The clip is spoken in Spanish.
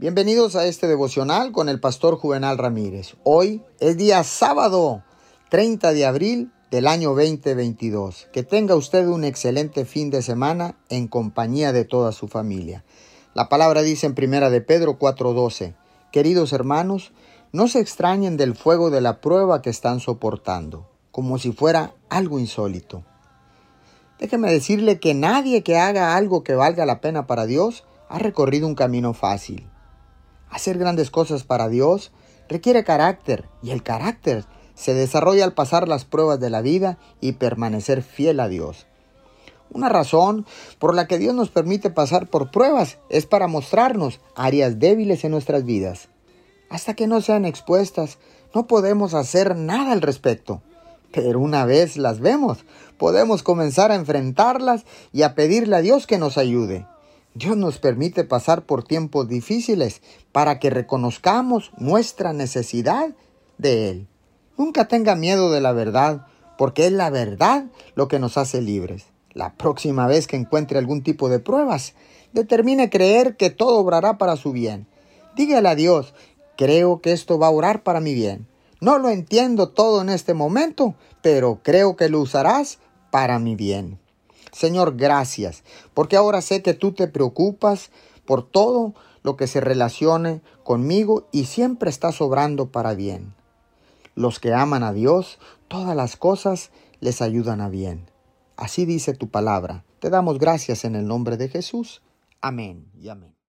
Bienvenidos a este devocional con el pastor Juvenal Ramírez. Hoy es día sábado 30 de abril del año 2022. Que tenga usted un excelente fin de semana en compañía de toda su familia. La palabra dice en primera de Pedro 4:12, Queridos hermanos, no se extrañen del fuego de la prueba que están soportando, como si fuera algo insólito. Déjeme decirle que nadie que haga algo que valga la pena para Dios ha recorrido un camino fácil. Hacer grandes cosas para Dios requiere carácter y el carácter se desarrolla al pasar las pruebas de la vida y permanecer fiel a Dios. Una razón por la que Dios nos permite pasar por pruebas es para mostrarnos áreas débiles en nuestras vidas. Hasta que no sean expuestas, no podemos hacer nada al respecto. Pero una vez las vemos, podemos comenzar a enfrentarlas y a pedirle a Dios que nos ayude. Dios nos permite pasar por tiempos difíciles para que reconozcamos nuestra necesidad de Él. Nunca tenga miedo de la verdad, porque es la verdad lo que nos hace libres. La próxima vez que encuentre algún tipo de pruebas, determine creer que todo obrará para su bien. Dígale a Dios, creo que esto va a orar para mi bien. No lo entiendo todo en este momento, pero creo que lo usarás para mi bien. Señor, gracias, porque ahora sé que tú te preocupas por todo lo que se relacione conmigo y siempre estás obrando para bien. Los que aman a Dios, todas las cosas les ayudan a bien. Así dice tu palabra. Te damos gracias en el nombre de Jesús. Amén y amén.